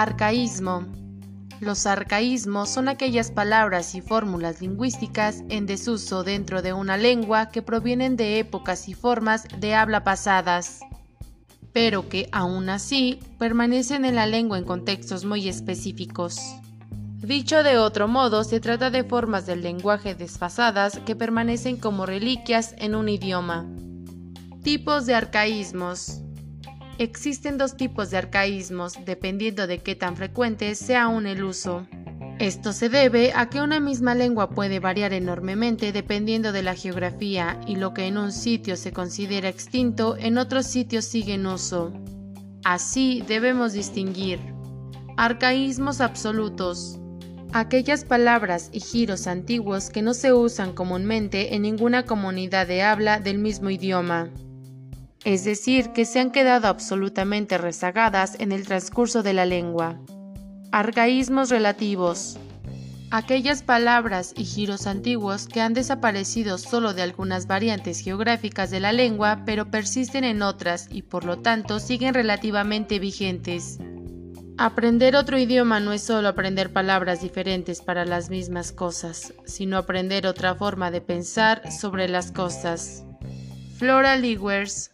Arcaísmo. Los arcaísmos son aquellas palabras y fórmulas lingüísticas en desuso dentro de una lengua que provienen de épocas y formas de habla pasadas, pero que aún así permanecen en la lengua en contextos muy específicos. Dicho de otro modo, se trata de formas del lenguaje desfasadas que permanecen como reliquias en un idioma. Tipos de arcaísmos. Existen dos tipos de arcaísmos, dependiendo de qué tan frecuente sea aún el uso. Esto se debe a que una misma lengua puede variar enormemente dependiendo de la geografía y lo que en un sitio se considera extinto en otros sitios sigue en uso. Así debemos distinguir arcaísmos absolutos, aquellas palabras y giros antiguos que no se usan comúnmente en ninguna comunidad de habla del mismo idioma, es decir, que se han quedado absolutamente rezagadas en el transcurso de la lengua. Arcaísmos relativos. Aquellas palabras y giros antiguos que han desaparecido solo de algunas variantes geográficas de la lengua, pero persisten en otras y por lo tanto siguen relativamente vigentes. Aprender otro idioma no es solo aprender palabras diferentes para las mismas cosas, sino aprender otra forma de pensar sobre las cosas. Flora Lewers